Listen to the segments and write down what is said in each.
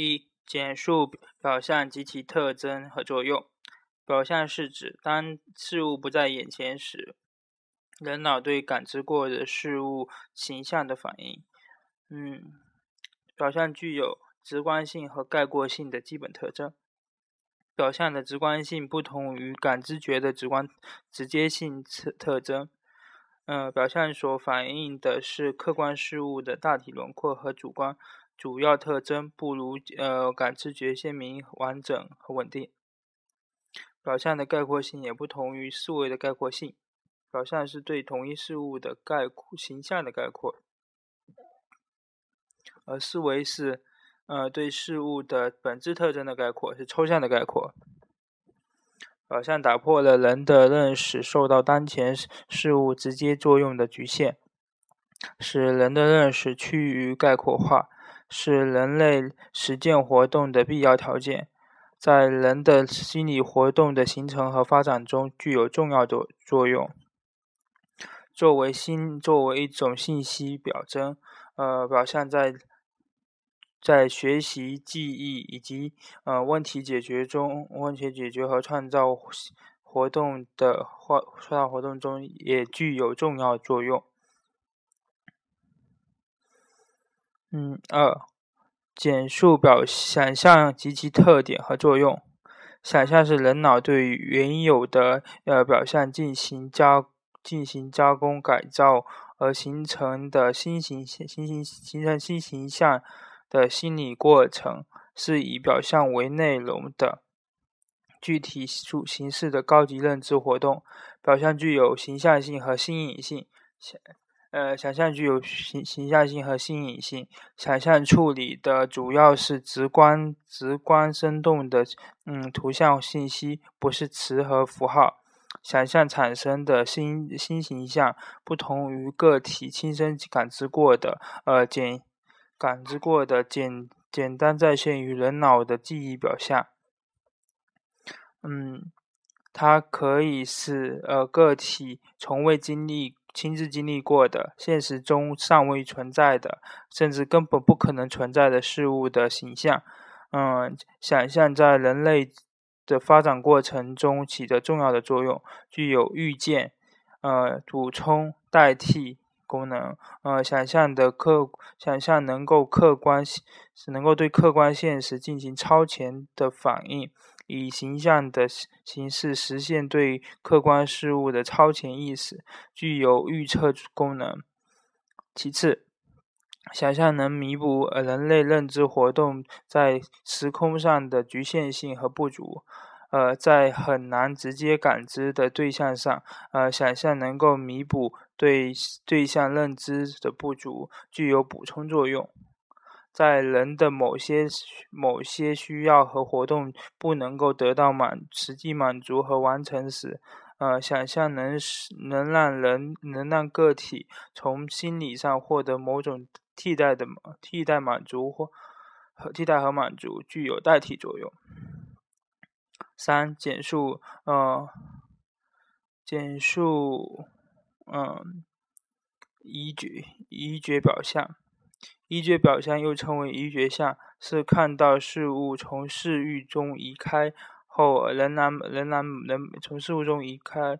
一、简述表象及其特征和作用。表象是指当事物不在眼前时，人脑对感知过的事物形象的反应。嗯，表象具有直观性和概括性的基本特征。表象的直观性不同于感知觉的直观直接性特特征。呃，表象所反映的是客观事物的大体轮廓和主观主要特征，不如呃感知觉鲜明、完整和稳定。表象的概括性也不同于思维的概括性。表象是对同一事物的概括形象的概括，而思维是呃对事物的本质特征的概括，是抽象的概括。表象打破了人的认识受到当前事物直接作用的局限，使人的认识趋于概括化，是人类实践活动的必要条件，在人的心理活动的形成和发展中具有重要的作用。作为新作为一种信息表征，呃，表象在。在学习、记忆以及呃问题解决中，问题解决和创造活动的创创造活动中也具有重要作用。嗯，二，简述表想象及其特点和作用。想象是人脑对原有的呃表象进行加进行加工改造而形成的新形新形形成新形象。的心理过程是以表象为内容的具体形形式的高级认知活动。表象具有形象性和新颖性。呃，想象具有形形象性和新颖性。想象处理的主要是直观、直观、生动的嗯图像信息，不是词和符号。想象产生的新新形象，不同于个体亲身感知过的呃简。感知过的简简单再现于人脑的记忆表象，嗯，它可以是呃个体从未经历、亲自经历过的、现实中尚未存在的，甚至根本不可能存在的事物的形象。嗯，想象在人类的发展过程中起着重要的作用，具有预见、呃补充、代替。功能，呃，想象的客，想象能够客观，能够对客观现实进行超前的反应，以形象的形式实现对客观事物的超前意识，具有预测功能。其次，想象能弥补人类认知活动在时空上的局限性和不足。呃，在很难直接感知的对象上，呃，想象能够弥补对对象认知的不足，具有补充作用。在人的某些某些需要和活动不能够得到满实际满足和完成时，呃，想象能使能让人能让个体从心理上获得某种替代的替代满足或和替代和满足，具有代替作用。三、简述，呃，简述，嗯，移觉移觉表象，移觉表象又称为移觉象，是看到事物从视域中移开后，仍然仍然能从事物中移开，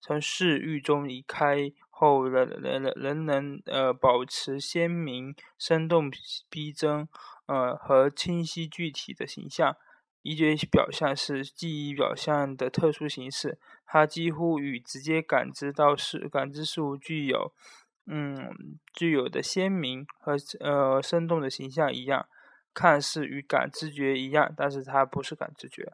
从视域中移开后，仍仍仍仍能呃保持鲜明、生动、逼真，呃和清晰具体的形象。移觉表象是记忆表象的特殊形式，它几乎与直接感知到事感知事物具有，嗯，具有的鲜明和呃生动的形象一样，看似与感知觉一样，但是它不是感知觉。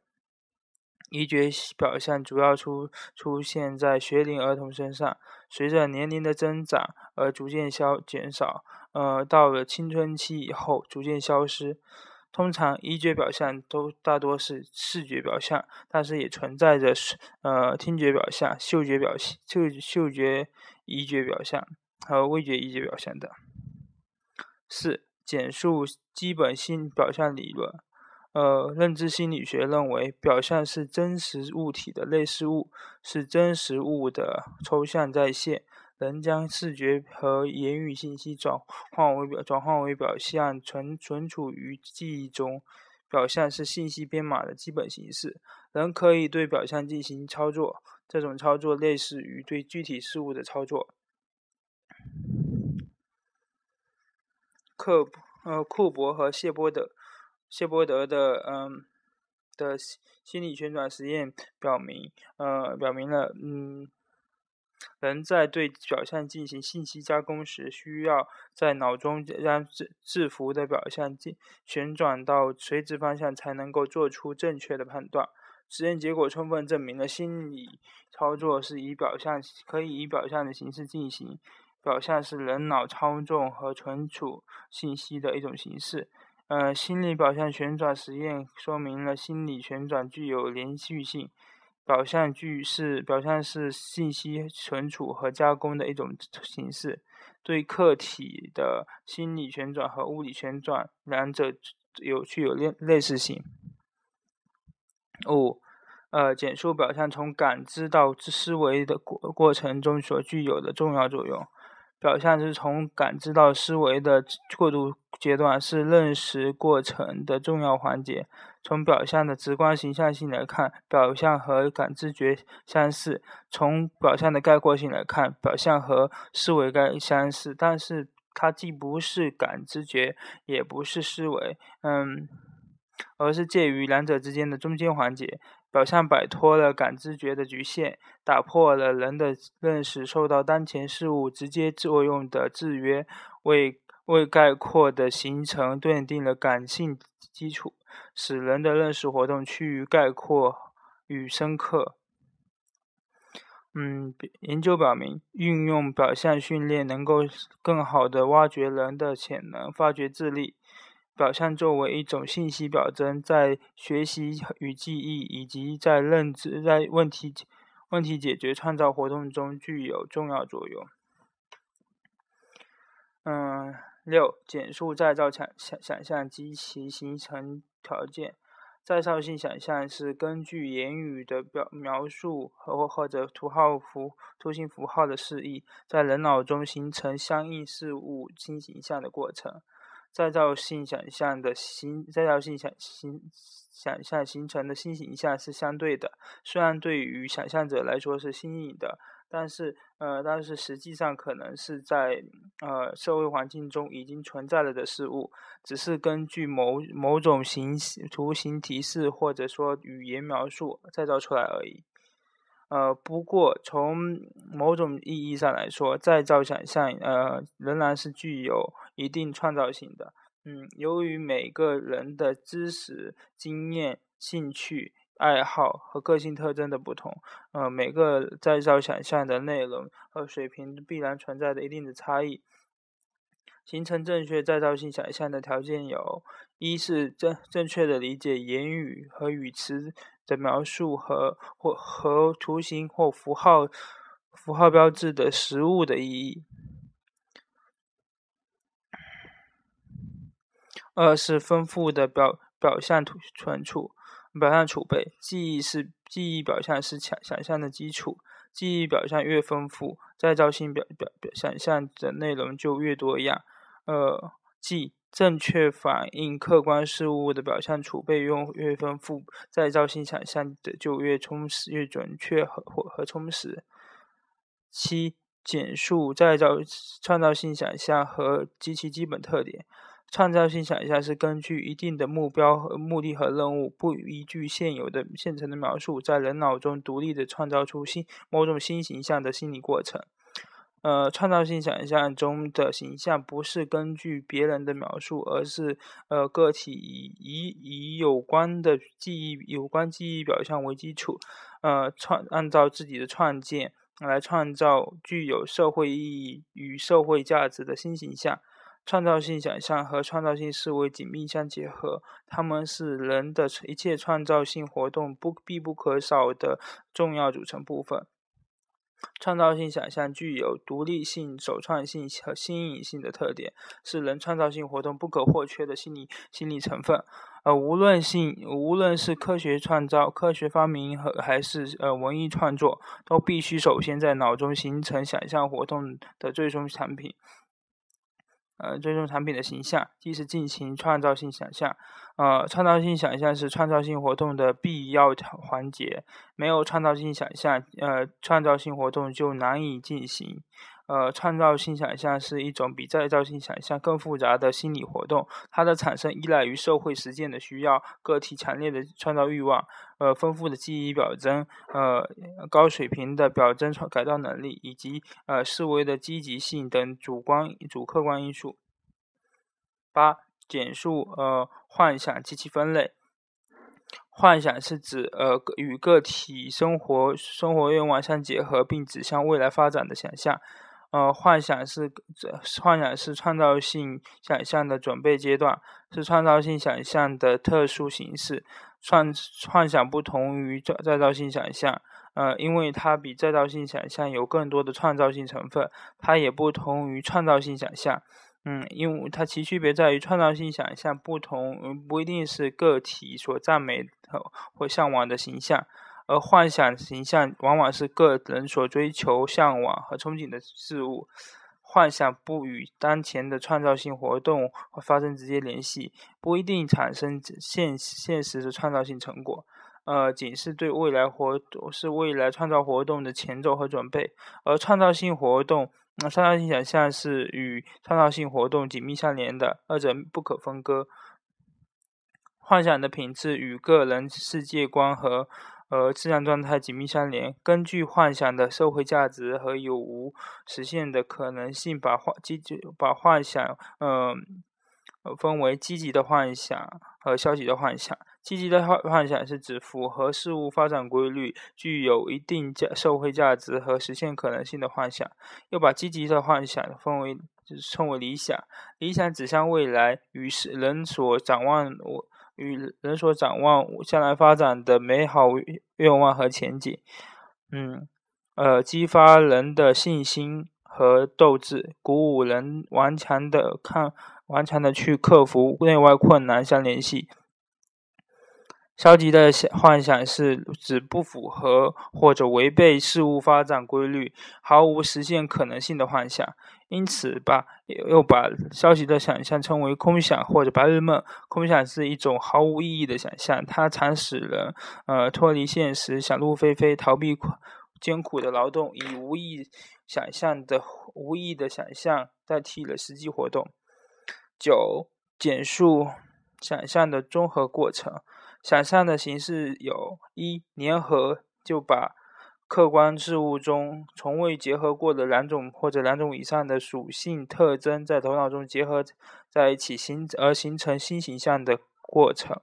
移觉表象主要出出现在学龄儿童身上，随着年龄的增长而逐渐消减少，呃，到了青春期以后逐渐消失。通常，移觉表象都大多是视觉表象，但是也存在着呃听觉表象、嗅觉表现、嗅嗅觉移觉表象和味觉移觉表象等。四、简述基本性表象理论。呃，认知心理学认为，表象是真实物体的类似物，是真实物的抽象再现。能将视觉和言语信息转换为表转换为表象，存存储于记忆中。表象是信息编码的基本形式。人可以对表象进行操作，这种操作类似于对具体事物的操作。克呃库伯和谢波德谢波德的嗯的心理旋转实验表明，呃表明了嗯。人在对表象进行信息加工时，需要在脑中将字字符的表象进旋转到垂直方向，才能够做出正确的判断。实验结果充分证明了心理操作是以表象可以以表象的形式进行。表象是人脑操纵和存储信息的一种形式。呃，心理表象旋转实验说明了心理旋转具有连续性。表象具是表象是信息存储和加工的一种形式，对客体的心理旋转和物理旋转两者有具有类类似性。五，呃，简述表象从感知到思维的过过程中所具有的重要作用。表象是从感知到思维的过渡阶段，是认识过程的重要环节。从表象的直观形象性来看，表象和感知觉相似；从表象的概括性来看，表象和思维概相似。但是它既不是感知觉，也不是思维，嗯，而是介于两者之间的中间环节。表象摆脱了感知觉的局限，打破了人的认识受到当前事物直接作用的制约，为为概括的形成奠定了感性基础，使人的认识活动趋于概括与深刻。嗯，研究表明，运用表象训练能够更好地挖掘人的潜能，发掘智力。表象作为一种信息表征，在学习与记忆以及在认知、在问题问题解决创造活动中具有重要作用。嗯，六，简述再造想想想象及其形成条件。再造性想象是根据言语的表描述和或者图号符图形符号的示意，在人脑中形成相应事物新形象的过程。再造性想象的新再造性想形想象形成的新形象是相对的，虽然对于想象者来说是新颖的，但是呃，但是实际上可能是在呃社会环境中已经存在了的事物，只是根据某某种形图形提示或者说语言描述再造出来而已。呃，不过从某种意义上来说，再造想象呃仍然是具有一定创造性的。嗯，由于每个人的知识、经验、兴趣、爱好和个性特征的不同，呃，每个再造想象的内容和水平必然存在着一定的差异。形成正确再造性想象的条件有：一是正正确的理解言语和语词。的描述和或和图形或符号符号标志的实物的意义。二是丰富的表表象存储表象储备。记忆是记忆表象是想想象的基础。记忆表象越丰富，再造性表表表想象的内容就越多样。呃，记。正确反映客观事物的表象储备用越丰富，再造性想象的就越充实、越准确和和和充实。七、简述再造创造性想象和及其基本特点。创造性想象是根据一定的目标和目的和任务，不依据现有的现成的描述，在人脑中独立的创造出新某种新形象的心理过程。呃，创造性想象中的形象不是根据别人的描述，而是呃个体以以以有关的记忆、有关记忆表象为基础，呃创按照自己的创建来创造具有社会意义与社会价值的新形象。创造性想象和创造性思维紧密相结合，它们是人的一切创造性活动不必不可少的重要组成部分。创造性想象具有独立性、首创性和新颖性的特点，是人创造性活动不可或缺的心理心理成分。呃，无论性，无论是科学创造、科学发明和还是呃文艺创作，都必须首先在脑中形成想象活动的最终产品。呃，尊重产品的形象，即是进行创造性想象。呃，创造性想象是创造性活动的必要环节。没有创造性想象，呃，创造性活动就难以进行。呃，创造性想象是一种比再造性想象更复杂的心理活动，它的产生依赖于社会实践的需要、个体强烈的创造欲望、呃丰富的记忆表征、呃高水平的表征改造能力以及呃思维的积极性等主观主客观因素。八、简述呃幻想及其分类。幻想是指呃与个体生活生活愿望相结合并指向未来发展的想象。呃，幻想是幻想是创造性想象的准备阶段，是创造性想象的特殊形式。创幻想不同于再再造性想象，呃，因为它比再造性想象有更多的创造性成分。它也不同于创造性想象，嗯，因为它其区别在于创造性想象不同，不一定是个体所赞美或向往的形象。而幻想形象往往是个人所追求、向往和憧憬的事物。幻想不与当前的创造性活动发生直接联系，不一定产生现现实的创造性成果。呃，仅是对未来活是未来创造活动的前奏和准备。而创造性活动，那创造性想象是与创造性活动紧密相连的，二者不可分割。幻想的品质与个人世界观和。和自然状态紧密相连。根据幻想的社会价值和有无实现的可能性，把幻积极把幻想，嗯，分为积极的幻想和消极的幻想。积极的幻幻想是指符合事物发展规律、具有一定价社会价值和实现可能性的幻想。又把积极的幻想分为称为理想。理想指向未来，与是人所展望我。与人所展望将来发展的美好愿望和前景，嗯，呃，激发人的信心和斗志，鼓舞人顽强的抗顽强的去克服内外困难相联系。消极的幻想是指不符合或者违背事物发展规律、毫无实现可能性的幻想。因此，把又把消极的想象称为空想或者白日梦。空想是一种毫无意义的想象，它常使人呃脱离现实，想入非非，逃避艰苦的劳动，以无意想象的无意的想象代替了实际活动。九、简述想象的综合过程。想象的形式有：一、联合，就把客观事物中从未结合过的两种或者两种以上的属性特征在头脑中结合在一起，形而形成新形象的过程。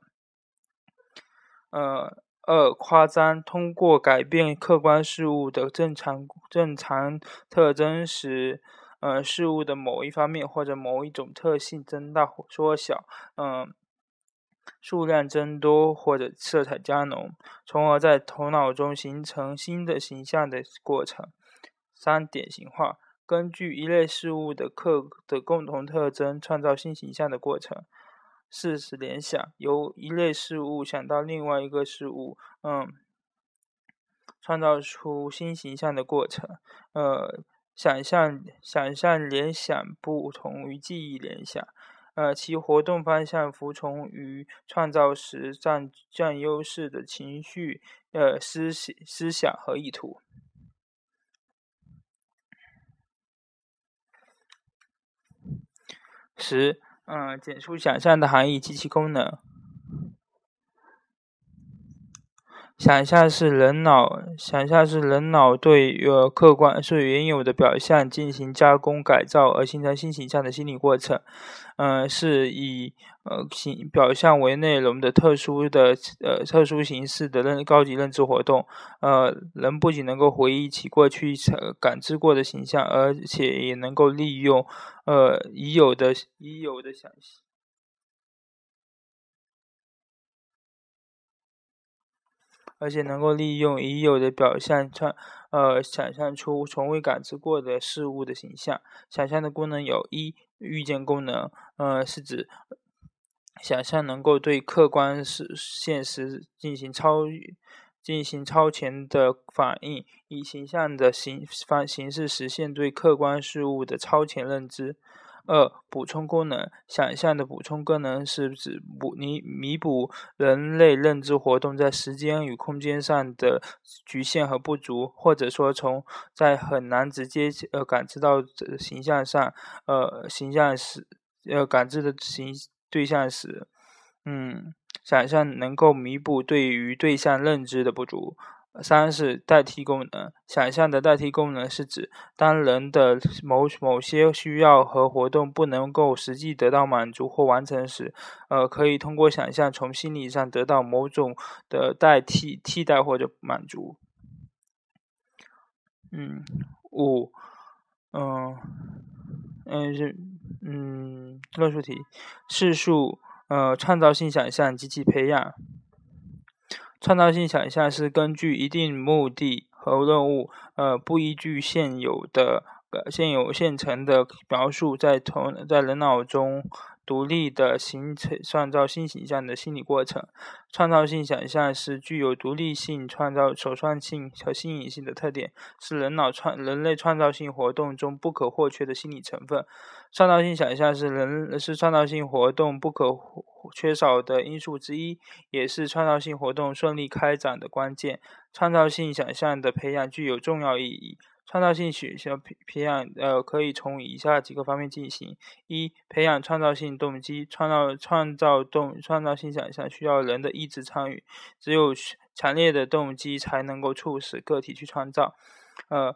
呃，二、夸张，通过改变客观事物的正常正常特征，使呃事物的某一方面或者某一种特性增大或缩小。嗯。数量增多或者色彩加浓，从而在头脑中形成新的形象的过程。三、典型化，根据一类事物的客的共同特征创造新形象的过程。四是联想，由一类事物想到另外一个事物，嗯，创造出新形象的过程。呃，想象想象联想不同于记忆联想。呃，其活动方向服从于创造时占占优势的情绪、呃思思思想和意图。十，嗯，简述想象的含义及其功能。想象是人脑，想象是人脑对呃客观是原有的表象进行加工改造而形成新形象的心理过程，嗯，是以呃形表象为内容的特殊的呃特殊形式的认高级认知活动，呃，人不仅能够回忆起过去感知过的形象，而且也能够利用呃已有的已有的想而且能够利用已有的表象创，呃，想象出从未感知过的事物的形象。想象的功能有：一、预见功能，呃，是指想象能够对客观事现实进行超进行超前的反应，以形象的形方形式实现对客观事物的超前认知。二、补充功能，想象的补充功能是指补弥弥补人类认知活动在时间与空间上的局限和不足，或者说从在很难直接呃感知到形象上呃形象时呃感知的形对象时，嗯，想象能够弥补对于对象认知的不足。三是代替功能，想象的代替功能是指当人的某某些需要和活动不能够实际得到满足或完成时，呃，可以通过想象从心理上得到某种的代替、替代或者满足。嗯，五，嗯，嗯是，嗯，论述题，示数，呃，创造性想象及其培养。创造性想象是根据一定目的和任务，呃，不依据现有的、现有现成的描述，在头在人脑中。独立的形成、创造新形象的心理过程。创造性想象是具有独立性、创造首创性和新颖性的特点，是人脑创人类创造性活动中不可或缺的心理成分。创造性想象是人是创造性活动不可缺少的因素之一，也是创造性活动顺利开展的关键。创造性想象的培养具有重要意义。创造性学校培培养，呃，可以从以下几个方面进行：一、培养创造性动机。创造创造动创造性想象需要人的意志参与，只有强烈的动机才能够促使个体去创造。呃。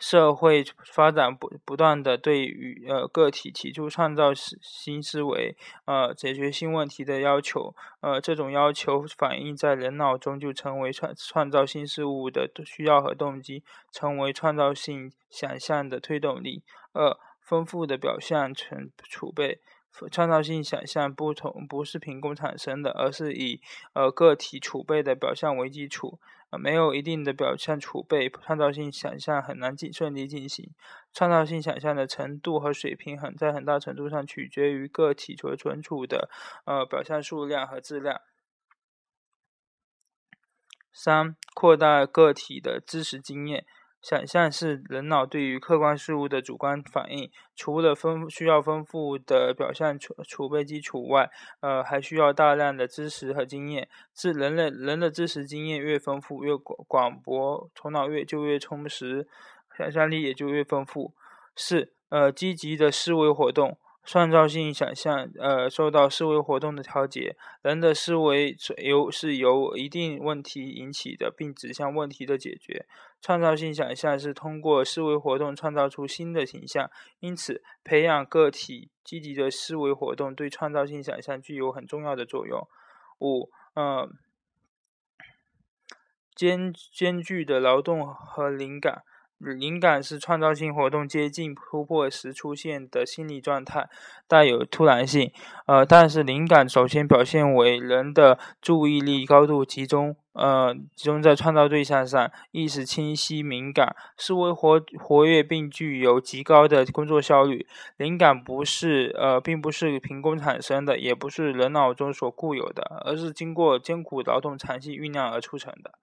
社会发展不不断的对于呃个体提出创造新思维，呃解决新问题的要求，呃这种要求反映在人脑中就成为创创造新事物的需要和动机，成为创造性想象的推动力。二丰富的表象存储备。创造性想象不同不是凭空产生的，而是以呃个体储备的表象为基础。没有一定的表象储备，创造性想象很难进顺利进行。创造性想象的程度和水平，很在很大程度上取决于个体所存储的呃表象数量和质量。三、扩大个体的知识经验。想象是人脑对于客观事物的主观反应，除了丰需要丰富的表象储储备基础外，呃，还需要大量的知识和经验。是人类人的知识经验越丰富、越广广博，头脑越就越充实，想象力也就越丰富。四，呃，积极的思维活动。创造性想象，呃，受到思维活动的调节。人的思维由是由一定问题引起的，并指向问题的解决。创造性想象是通过思维活动创造出新的形象，因此培养个体积极的思维活动对创造性想象具有很重要的作用。五，呃，艰艰巨的劳动和灵感。灵感是创造性活动接近突破时出现的心理状态，带有突然性。呃，但是灵感首先表现为人的注意力高度集中，呃，集中在创造对象上，意识清晰敏感，思维活活跃并具有极高的工作效率。灵感不是呃，并不是凭空产生的，也不是人脑中所固有的，而是经过艰苦劳动长期酝酿而促成的。